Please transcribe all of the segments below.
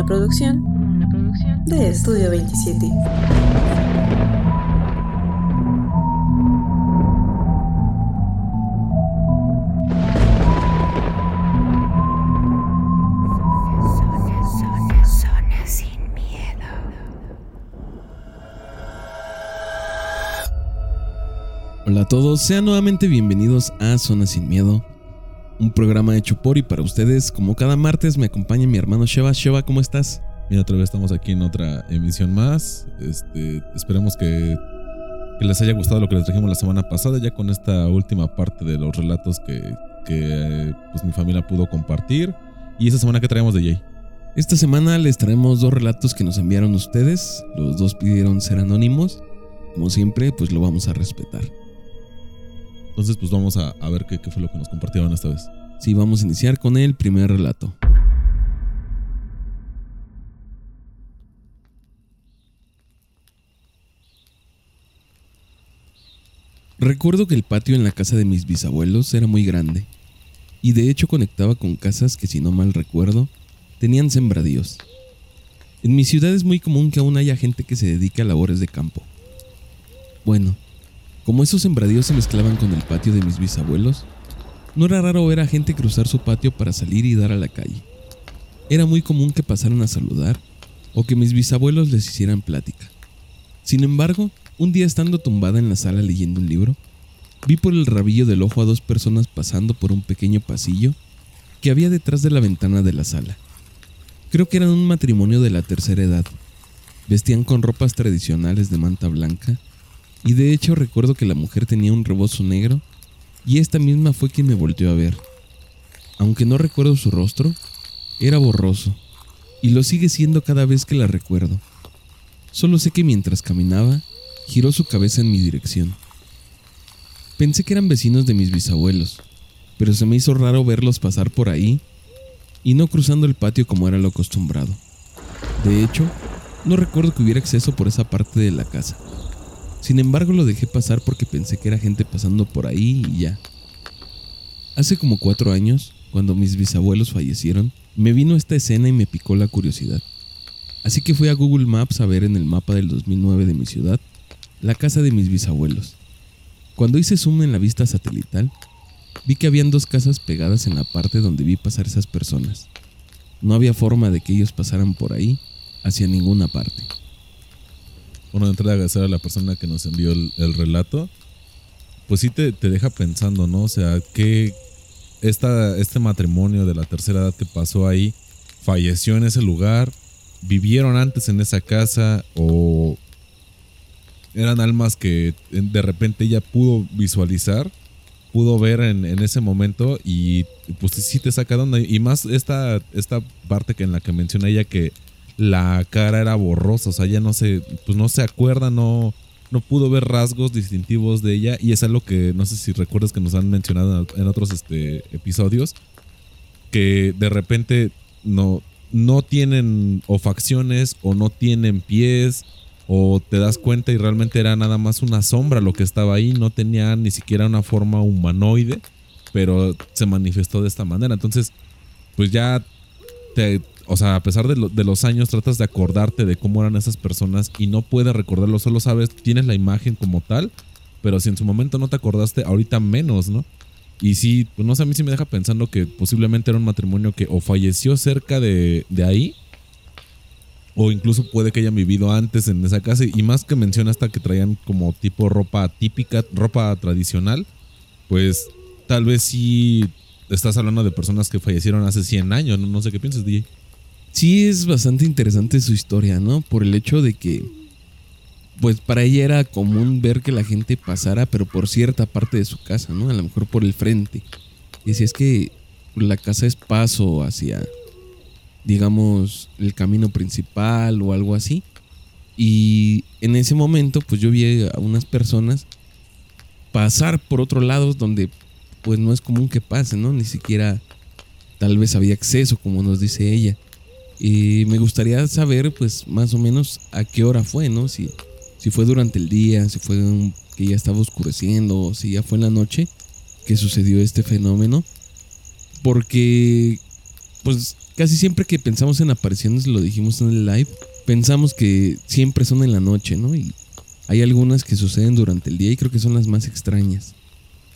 Una producción de Estudio 27. Hola a todos, sean nuevamente bienvenidos a Zona Sin Miedo, un programa hecho por y para ustedes. Como cada martes me acompaña mi hermano Sheva. Sheva, ¿cómo estás? Mira, otra vez estamos aquí en otra emisión más. Este, esperemos que, que les haya gustado lo que les trajimos la semana pasada, ya con esta última parte de los relatos que, que pues, mi familia pudo compartir. Y esta semana que traemos de Jay. Esta semana les traemos dos relatos que nos enviaron ustedes. Los dos pidieron ser anónimos. Como siempre, pues lo vamos a respetar. Entonces, pues vamos a, ver qué, qué fue lo que nos compartieron esta vez. Sí, vamos a iniciar con el primer relato. Recuerdo que el patio en la casa de mis bisabuelos era muy grande y de hecho conectaba con casas que si no mal recuerdo tenían sembradíos. En mi ciudad es muy común que aún haya gente que se dedique a labores de campo. Bueno, como esos sembradíos se mezclaban con el patio de mis bisabuelos, no era raro ver a gente cruzar su patio para salir y dar a la calle. Era muy común que pasaran a saludar o que mis bisabuelos les hicieran plática. Sin embargo, un día estando tumbada en la sala leyendo un libro, vi por el rabillo del ojo a dos personas pasando por un pequeño pasillo que había detrás de la ventana de la sala. Creo que eran un matrimonio de la tercera edad. Vestían con ropas tradicionales de manta blanca y de hecho recuerdo que la mujer tenía un rebozo negro y esta misma fue quien me volteó a ver. Aunque no recuerdo su rostro, era borroso y lo sigue siendo cada vez que la recuerdo. Solo sé que mientras caminaba, giró su cabeza en mi dirección. Pensé que eran vecinos de mis bisabuelos, pero se me hizo raro verlos pasar por ahí y no cruzando el patio como era lo acostumbrado. De hecho, no recuerdo que hubiera acceso por esa parte de la casa. Sin embargo, lo dejé pasar porque pensé que era gente pasando por ahí y ya. Hace como cuatro años, cuando mis bisabuelos fallecieron, me vino esta escena y me picó la curiosidad. Así que fui a Google Maps a ver en el mapa del 2009 de mi ciudad la casa de mis bisabuelos. Cuando hice zoom en la vista satelital, vi que habían dos casas pegadas en la parte donde vi pasar esas personas. No había forma de que ellos pasaran por ahí hacia ninguna parte. Bueno, de entrada agradecer a la persona que nos envió el, el relato. Pues sí te, te, deja pensando, ¿no? O sea, que esta, este matrimonio de la tercera edad que pasó ahí falleció en ese lugar, vivieron antes en esa casa o eran almas que de repente ella pudo visualizar, pudo ver en, en ese momento y pues sí te saca de. Y más esta, esta parte que en la que menciona ella que la cara era borrosa, o sea, ella no se, pues no se acuerda, no, no pudo ver rasgos distintivos de ella y es algo que no sé si recuerdas que nos han mencionado en otros este, episodios, que de repente no, no tienen o facciones o no tienen pies o te das cuenta y realmente era nada más una sombra lo que estaba ahí, no tenía ni siquiera una forma humanoide, pero se manifestó de esta manera. Entonces, pues ya te, o sea, a pesar de, lo, de, los años, tratas de acordarte de cómo eran esas personas y no puedes recordarlo, solo sabes, tienes la imagen como tal, pero si en su momento no te acordaste, ahorita menos, ¿no? Y sí, pues no sé, a mí sí me deja pensando que posiblemente era un matrimonio que o falleció cerca de, ahí, o incluso puede que hayan vivido antes en esa casa, y más que menciona hasta que traían como tipo ropa típica, ropa tradicional, pues tal vez sí estás hablando de personas que fallecieron hace 100 años, no, no sé qué piensas, DJ. Sí, es bastante interesante su historia, ¿no? Por el hecho de que, pues para ella era común ver que la gente pasara, pero por cierta parte de su casa, ¿no? A lo mejor por el frente. Y si es que la casa es paso hacia, digamos, el camino principal o algo así. Y en ese momento, pues yo vi a unas personas pasar por otro lado donde, pues no es común que pase, ¿no? Ni siquiera tal vez había acceso, como nos dice ella. Y me gustaría saber, pues, más o menos a qué hora fue, ¿no? Si, si fue durante el día, si fue que ya estaba oscureciendo, si ya fue en la noche que sucedió este fenómeno. Porque, pues, casi siempre que pensamos en apariciones, lo dijimos en el live, pensamos que siempre son en la noche, ¿no? Y hay algunas que suceden durante el día y creo que son las más extrañas.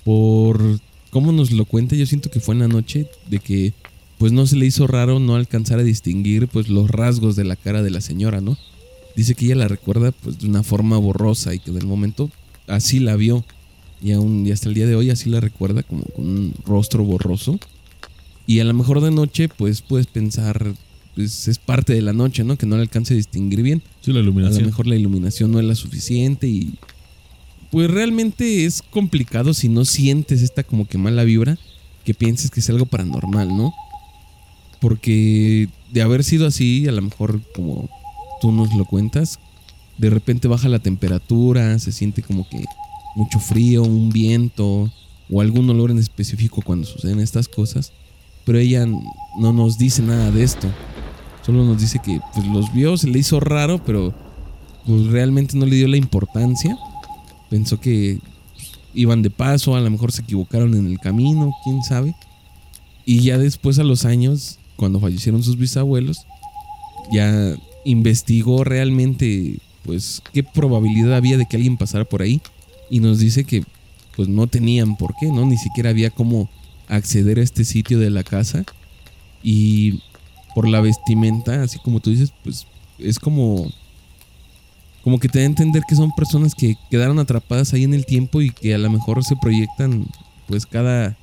Por cómo nos lo cuenta, yo siento que fue en la noche de que pues no se le hizo raro no alcanzar a distinguir pues los rasgos de la cara de la señora, ¿no? Dice que ella la recuerda pues de una forma borrosa y que del momento así la vio y aún y hasta el día de hoy así la recuerda como con un rostro borroso. Y a lo mejor de noche pues puedes pensar pues es parte de la noche, ¿no? Que no le alcance a distinguir bien. Sí, la A iluminación. lo mejor la iluminación no es la suficiente y pues realmente es complicado si no sientes esta como que mala vibra que pienses que es algo paranormal, ¿no? Porque de haber sido así, a lo mejor como tú nos lo cuentas, de repente baja la temperatura, se siente como que mucho frío, un viento o algún olor en específico cuando suceden estas cosas, pero ella no nos dice nada de esto. Solo nos dice que pues, los vio, se le hizo raro, pero pues realmente no le dio la importancia. Pensó que pues, iban de paso, a lo mejor se equivocaron en el camino, quién sabe. Y ya después a los años, cuando fallecieron sus bisabuelos, ya investigó realmente pues qué probabilidad había de que alguien pasara por ahí y nos dice que pues no tenían por qué, ¿no? Ni siquiera había cómo acceder a este sitio de la casa y por la vestimenta, así como tú dices, pues es como como que te da a entender que son personas que quedaron atrapadas ahí en el tiempo y que a lo mejor se proyectan pues cada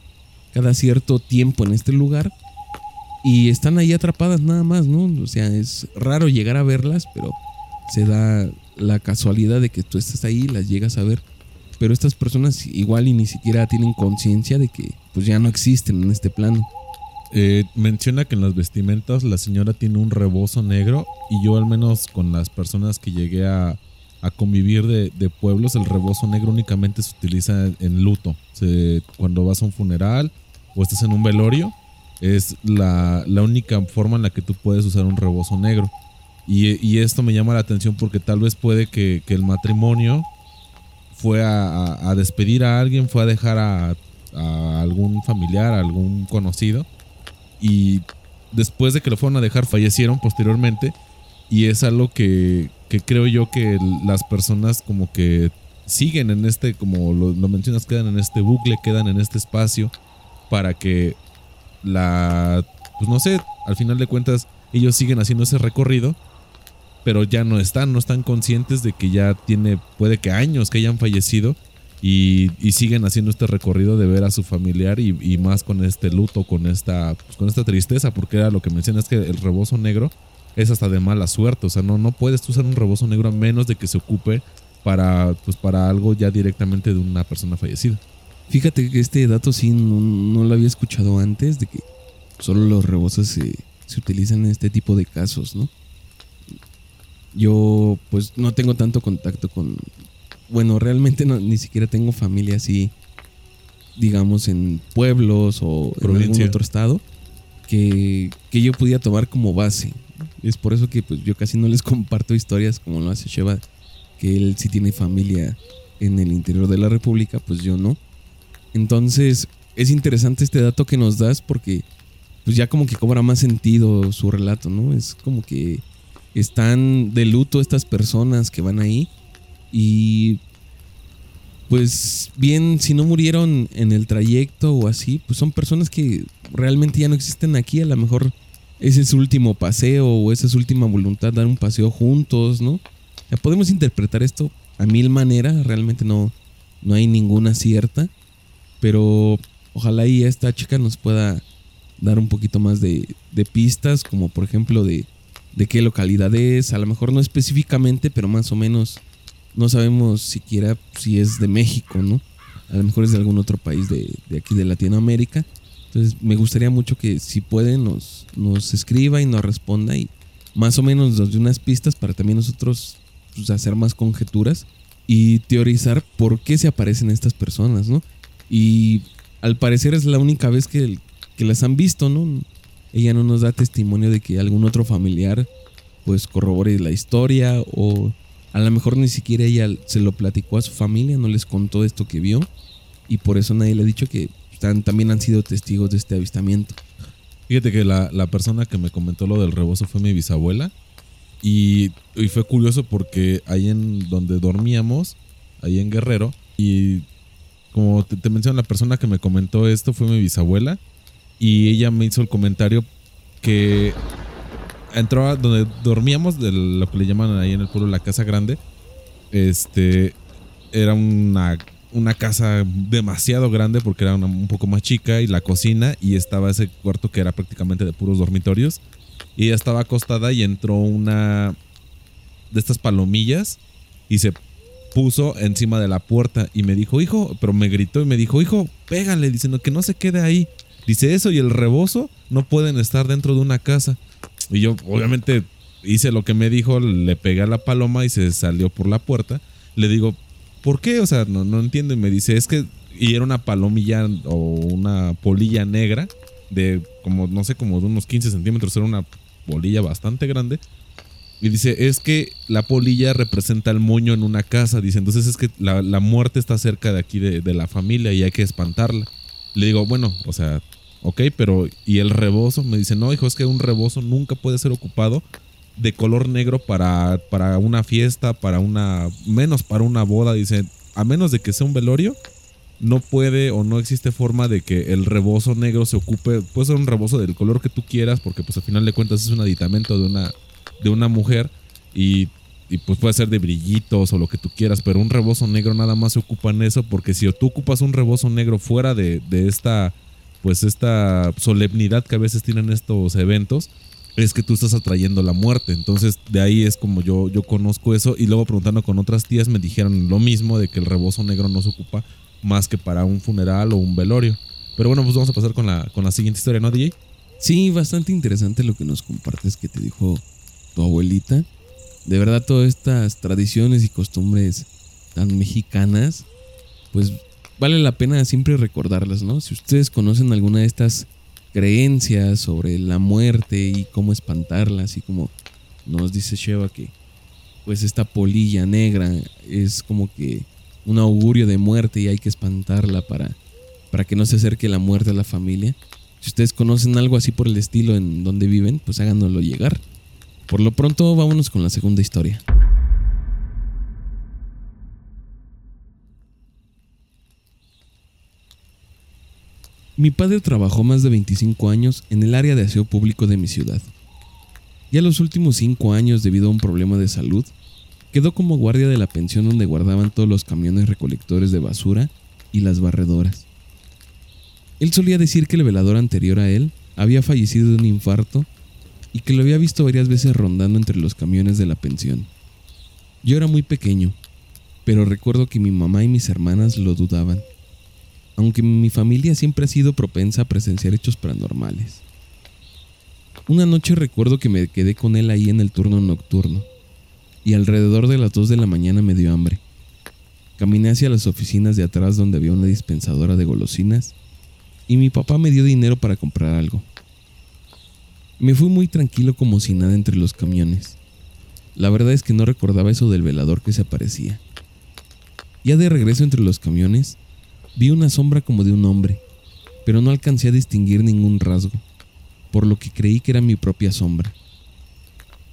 cada cierto tiempo en este lugar y están ahí atrapadas nada más, ¿no? O sea, es raro llegar a verlas, pero se da la casualidad de que tú estás ahí y las llegas a ver. Pero estas personas igual y ni siquiera tienen conciencia de que pues ya no existen en este plano. Eh, menciona que en las vestimentas la señora tiene un rebozo negro y yo al menos con las personas que llegué a, convivir de, de pueblos, el rebozo negro únicamente se utiliza en luto. Se- cuando vas a un funeral o estás en un velorio, es la, la única forma en la que tú puedes usar un rebozo negro. Y, y esto me llama la atención porque tal vez puede que, que el matrimonio fue a, a- despedir a alguien, fue a dejar a, algún familiar, a algún conocido. Y después de que lo fueron a dejar, fallecieron posteriormente. Y es algo que, que creo yo que las personas como que siguen en este, como lo, lo mencionas, quedan en este bucle, quedan en este espacio para que la, pues no sé, al final de cuentas ellos siguen haciendo ese recorrido, pero ya no están, no están conscientes de que ya tiene, puede que años que hayan fallecido y, siguen haciendo este recorrido de ver a su familiar y, más con este luto, con esta, pues, con esta tristeza, porque era lo que mencionas que el rebozo negro es hasta de mala suerte, o sea, no, no puedes usar un rebozo negro a menos de que se ocupe para, pues, para algo ya directamente de una persona fallecida. Fíjate que este dato sí no, no lo había escuchado antes, de que solo los rebozos se, se utilizan en este tipo de casos, ¿no? Yo pues no tengo tanto contacto con... Bueno, realmente no, ni siquiera tengo familia así, digamos, en pueblos o en algún Provincia. otro estado que, que yo pudiera tomar como base. Es por eso que pues yo casi no les comparto historias como lo hace Sheva, que él sí tiene familia en el interior de la República, pues yo no. Entonces, es interesante este dato que nos das porque pues ya como que cobra más sentido su relato, ¿no? Es como que están de luto estas personas que van ahí y pues bien, si no murieron en el trayecto o así, pues son personas que realmente ya no existen aquí, a lo mejor ese es su último paseo o esa es su última voluntad, dar un paseo juntos, ¿no? Ya podemos interpretar esto a mil maneras, realmente no, no hay ninguna cierta, pero ojalá y esta chica nos pueda dar un poquito más de, pistas, como por ejemplo de, de qué localidad es, a lo mejor no específicamente, pero más o menos no sabemos siquiera si es de México, ¿no? A lo mejor es de algún otro país de, de aquí de Latinoamérica. Entonces me gustaría mucho que si puede nos, nos escriba y nos responda y más o menos nos dé unas pistas para también nosotros pues, hacer más conjeturas y teorizar por qué se aparecen estas personas, ¿no? Y al parecer es la única vez que, que las han visto, ¿no? Ella no nos da testimonio de que algún otro familiar pues corrobore la historia o a lo mejor ni siquiera ella se lo platicó a su familia, no les contó esto que vio y por eso nadie le ha dicho que están, también han sido testigos de este avistamiento. Fíjate que la, la persona que me comentó lo del rebozo fue mi bisabuela. Y, y fue curioso porque ahí en donde dormíamos, ahí en Guerrero, y como te, te menciono, la persona que me comentó esto fue mi bisabuela. Y ella me hizo el comentario que entró a donde dormíamos, de lo que le llaman ahí en el pueblo la casa grande. Este era una, una casa demasiado grande porque era un poco más chica y la cocina y estaba ese cuarto que era prácticamente de puros dormitorios. Y ella estaba acostada y entró una de estas palomillas y se puso encima de la puerta y me dijo, hijo, pero me gritó y me dijo, hijo, pégale, diciendo que no se quede ahí. Dice eso y el rebozo no pueden estar dentro de una casa. Y yo obviamente hice lo que me dijo, le pegué a la paloma y se salió por la puerta. Le digo, ¿por qué? O sea, no, no entiendo. Y me dice, es que... Y era una palomilla o una polilla negra de como, no sé, como de unos 15 centímetros. Era una polilla bastante grande. Y dice, es que la polilla representa el moño en una casa. Dice, entonces es que la, la muerte está cerca de aquí de, de la familia y hay que espantarla. Le digo, bueno, o sea, ok, pero ¿y el rebozo? Me dice, no, hijo, es que un rebozo nunca puede ser ocupado de color negro para, para una fiesta, para una, menos para una boda. Dice, a menos de que sea un velorio, no puede o no existe forma de que el rebozo negro se ocupe. Puede ser un rebozo del color que tú quieras, porque pues al final de cuentas es un aditamento de una, de una mujer y, y, pues puede ser de brillitos o lo que tú quieras, pero un rebozo negro nada más se ocupa en eso, porque si tú ocupas un rebozo negro fuera de, de esta, pues esta solemnidad que a veces tienen estos eventos, es que tú estás atrayendo la muerte. Entonces, de ahí es como yo, yo conozco eso. Y luego preguntando con otras tías me dijeron lo mismo, de que el rebozo negro no se ocupa más que para un funeral o un velorio. Pero bueno, pues vamos a pasar con la, con la siguiente historia, ¿no, DJ? Sí, bastante interesante lo que nos compartes que te dijo tu abuelita. De verdad, todas estas tradiciones y costumbres tan mexicanas, pues vale la pena siempre recordarlas, ¿no? Si ustedes conocen alguna de estas creencias sobre la muerte y cómo espantarlas, y como nos dice Sheva que pues esta polilla negra es como que un augurio de muerte y hay que espantarla para, para que no se acerque la muerte a la familia. Si ustedes conocen algo así por el estilo en donde viven, pues háganoslo llegar. Por lo pronto, vámonos con la segunda historia. Mi padre trabajó más de 25 años en el área de aseo público de mi ciudad. Ya los últimos 5 años, debido a un problema de salud, quedó como guardia de la pensión donde guardaban todos los camiones recolectores de basura y las barredoras. Él solía decir que el velador anterior a él había fallecido de un infarto y que lo había visto varias veces rondando entre los camiones de la pensión. Yo era muy pequeño, pero recuerdo que mi mamá y mis hermanas lo dudaban, aunque mi familia siempre ha sido propensa a presenciar hechos paranormales. Una noche recuerdo que me quedé con él ahí en el turno nocturno, y alrededor de las 2 de la mañana me dio hambre. Caminé hacia las oficinas de atrás donde había una dispensadora de golosinas y mi papá me dio dinero para comprar algo. Me fui muy tranquilo como si nada entre los camiones. La verdad es que no recordaba eso del velador que se aparecía. Ya de regreso entre los camiones, vi una sombra como de un hombre, pero no alcancé a distinguir ningún rasgo, por lo que creí que era mi propia sombra.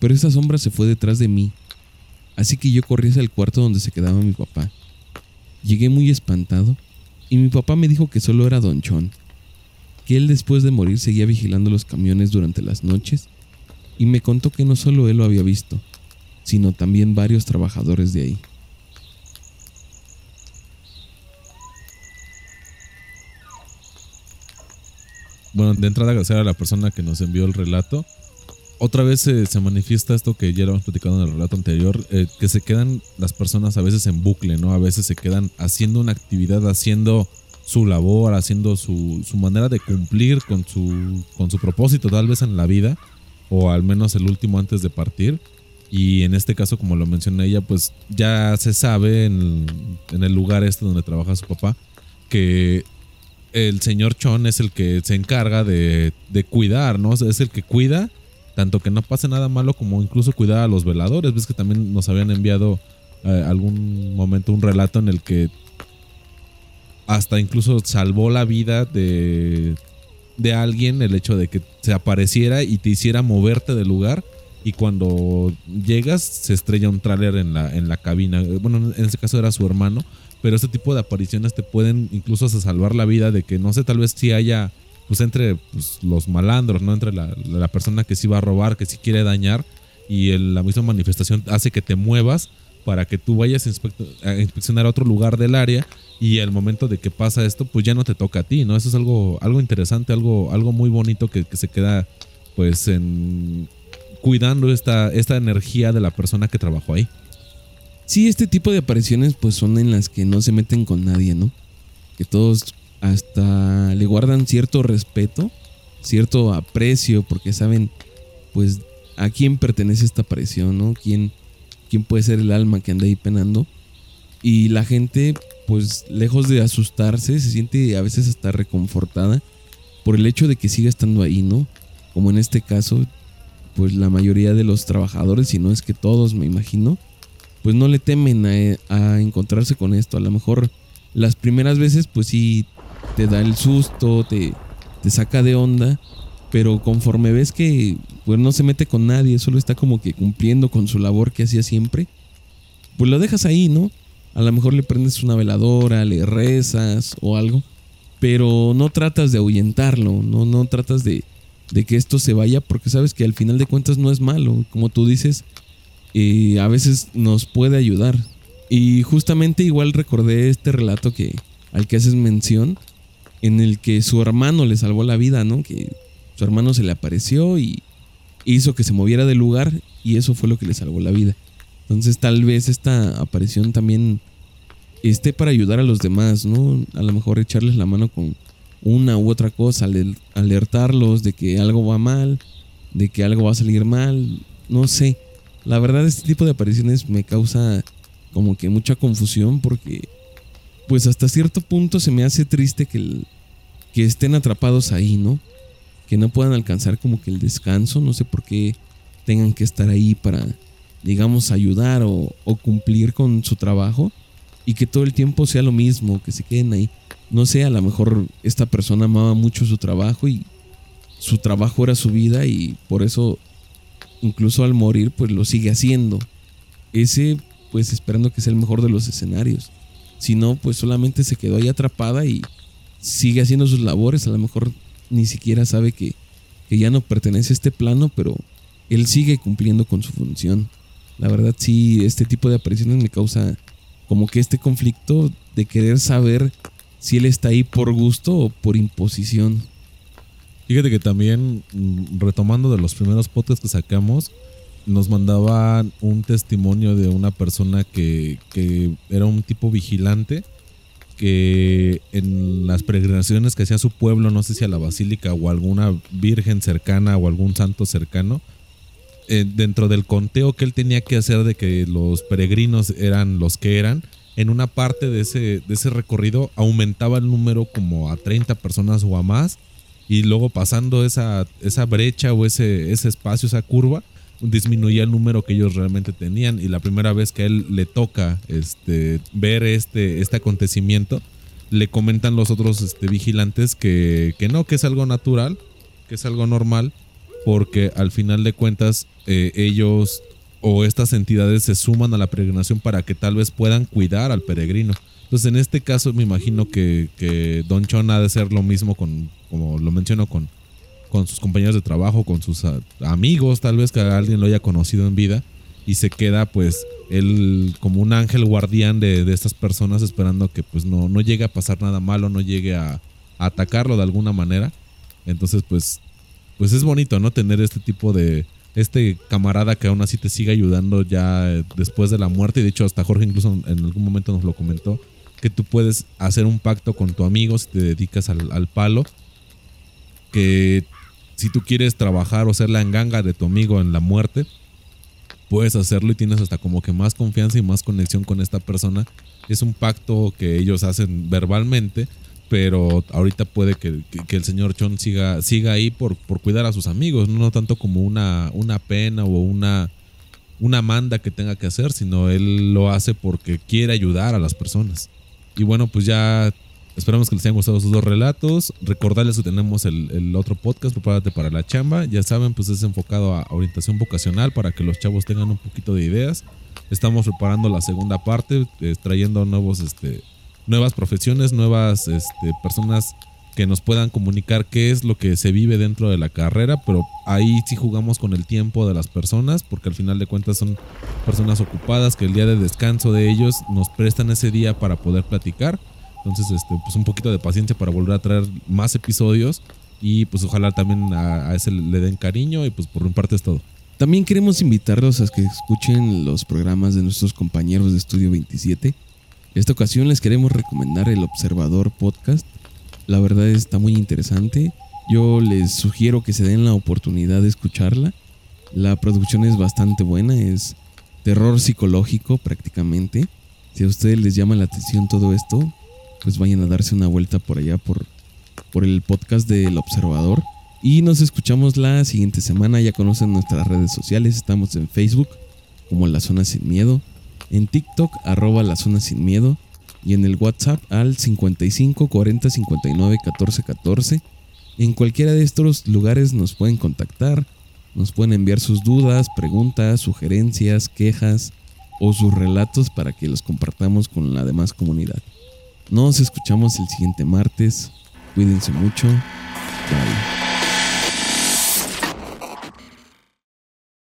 Pero esa sombra se fue detrás de mí, así que yo corrí hacia el cuarto donde se quedaba mi papá. Llegué muy espantado y mi papá me dijo que solo era Don Chon, que él después de morir seguía vigilando los camiones durante las noches y me contó que no solo él lo había visto, sino también varios trabajadores de ahí. Bueno, de entrada agradecer a la persona que nos envió el relato. Otra vez eh, se manifiesta esto que ya lo hemos platicado en el relato anterior, eh, que se quedan las personas a veces en bucle, ¿no? A veces se quedan haciendo una actividad, haciendo su labor, haciendo su, su manera de cumplir con su, con su propósito tal vez en la vida, o al menos el último antes de partir. Y en este caso, como lo mencioné ella, pues ya se sabe en, en el lugar este donde trabaja su papá, que el señor Chon es el que se encarga de, de cuidar, ¿no? Es el que cuida, tanto que no pase nada malo como incluso cuidar a los veladores. Ves que también nos habían enviado eh, algún momento un relato en el que hasta incluso salvó la vida de, de alguien el hecho de que se apareciera y te hiciera moverte del lugar y cuando llegas se estrella un tráiler en la, en la cabina. Bueno, en ese caso era su hermano, pero este tipo de apariciones te pueden incluso salvar la vida de que no sé, tal vez si haya pues entre pues, los malandros, ¿no? Entre la, la persona que sí va a robar, que sí quiere dañar y la misma manifestación hace que te muevas para que tú vayas a, inspeccionar a otro lugar del área y al momento de que pasa esto, pues ya no te toca a ti, ¿no? Eso es algo, algo interesante, algo, algo muy bonito que, se queda pues en cuidando esta, esta energía de la persona que trabajó ahí. Sí, este tipo de apariciones pues son en las que no se meten con nadie, ¿no? Que todos hasta le guardan cierto respeto, cierto aprecio, porque saben pues a quién pertenece esta aparición, ¿no? ¿Quién, quién puede ser el alma que anda ahí penando. Y la gente, pues lejos de asustarse, se siente a veces hasta reconfortada por el hecho de que siga estando ahí, ¿no? Como en este caso, pues la mayoría de los trabajadores, si no es que todos, me imagino, pues no le temen a, encontrarse con esto. A lo mejor las primeras veces, pues sí, te da el susto, te, te saca de onda, pero conforme ves que pues no se mete con nadie, solo está como que cumpliendo con su labor que hacía siempre, pues lo dejas ahí, ¿no? A lo mejor le prendes una veladora, le rezas o algo, pero no tratas de ahuyentarlo, no, no tratas de, de que esto se vaya porque sabes que al final de cuentas no es malo, como tú dices, y a veces nos puede ayudar. Y justamente igual recordé este relato que al que haces mención, en el que su hermano le salvó la vida, ¿no? Que su hermano se le apareció y hizo que se moviera del lugar y eso fue lo que le salvó la vida. Entonces tal vez esta aparición también esté para ayudar a los demás, ¿no? A lo mejor echarles la mano con una u otra cosa, alertarlos de que algo va mal, de que algo va a salir mal, no sé. La verdad este tipo de apariciones me causa como que mucha confusión porque pues hasta cierto punto se me hace triste que, que estén atrapados ahí, ¿no? Que no puedan alcanzar como que el descanso, no sé por qué tengan que estar ahí para, digamos, ayudar o, cumplir con su trabajo y que todo el tiempo sea lo mismo, que se queden ahí. No sé, a lo mejor esta persona amaba mucho su trabajo y su trabajo era su vida y por eso incluso al morir pues lo sigue haciendo. Ese pues esperando que sea el mejor de los escenarios. Si no, pues solamente se quedó ahí atrapada y sigue haciendo sus labores, a lo mejor ni siquiera sabe que, ya no pertenece a este plano, pero él sigue cumpliendo con su función. La verdad sí, este tipo de apariciones me causa como que este conflicto de querer saber si él está ahí por gusto o por imposición. Fíjate que también, mm, retomando de los primeros podcasts que sacamos, nos mandaban un testimonio de una persona que, que era un tipo vigilante que en las peregrinaciones que hacía su pueblo, no sé si a la basílica o alguna virgen cercana o algún santo cercano, eh, dentro del conteo que él tenía que hacer de que los peregrinos eran los que eran, en una parte de ese, de ese recorrido aumentaba el número como a 30 personas o a más, y luego pasando esa, esa brecha o ese, ese espacio, esa curva, disminuía el número que ellos realmente tenían y la primera vez que a él le toca este, ver este, este acontecimiento, le comentan los otros este, vigilantes que, que, no, que es algo natural, que es algo normal, porque al final de cuentas eh, ellos o estas entidades se suman a la peregrinación para que tal vez puedan cuidar al peregrino. Entonces en este caso me imagino que, que Don Chon ha de ser lo mismo con, como lo menciono, con, con sus compañeros de trabajo, con sus ah, amigos, tal vez que alguien lo haya conocido en vida y se queda pues él como un ángel guardián de, estas personas esperando que pues no, no llegue a pasar nada malo, no llegue a, atacarlo de alguna manera. Entonces pues pues es bonito, ¿no? Tener este tipo de este camarada que aún así te sigue ayudando ya después de la muerte y de hecho hasta Jorge incluso en algún momento nos lo comentó que tú puedes hacer un pacto con tu amigo si te dedicas al, al palo que si tú quieres trabajar o ser la enganga de tu amigo en la muerte, puedes hacerlo y tienes hasta como que más confianza y más conexión con esta persona. Es un pacto que ellos hacen verbalmente, pero ahorita puede que, el señor Chon siga, siga ahí por, por, cuidar a sus amigos, no tanto como una, una pena o una, una manda que tenga que hacer, sino él lo hace porque quiere ayudar a las personas. Y bueno, pues ya Esperamos que les hayan gustado sus dos relatos. Recordarles que tenemos el, el, otro podcast, Prepárate para la chamba. Ya saben, pues es enfocado a orientación vocacional para que los chavos tengan un poquito de ideas. Estamos preparando la segunda parte, eh, trayendo nuevos, este, nuevas profesiones, nuevas este, personas que nos puedan comunicar qué es lo que se vive dentro de la carrera, pero ahí sí jugamos con el tiempo de las personas, porque al final de cuentas son personas ocupadas que el día de descanso de ellos nos prestan ese día para poder platicar. Entonces, este, pues un poquito de paciencia para volver a traer más episodios y pues ojalá también a, a ese le den cariño y pues por mi parte es todo. También queremos invitarlos a que escuchen los programas de nuestros compañeros de Estudio 27. Esta ocasión les queremos recomendar el Observador Podcast. La verdad está muy interesante. Yo les sugiero que se den la oportunidad de escucharla. La producción es bastante buena, es terror psicológico prácticamente. Si a ustedes les llama la atención todo esto, pues vayan a darse una vuelta por allá por, por el podcast del Observador. Y nos escuchamos la siguiente semana. Ya conocen nuestras redes sociales. Estamos en Facebook como La Zona Sin Miedo. En TikTok arroba La Zona Sin Miedo. Y en el WhatsApp al 55 40 59 14 14. En cualquiera de estos lugares nos pueden contactar. Nos pueden enviar sus dudas, preguntas, sugerencias, quejas o sus relatos para que los compartamos con la demás comunidad. Nos escuchamos el siguiente martes. Cuídense mucho. Bye.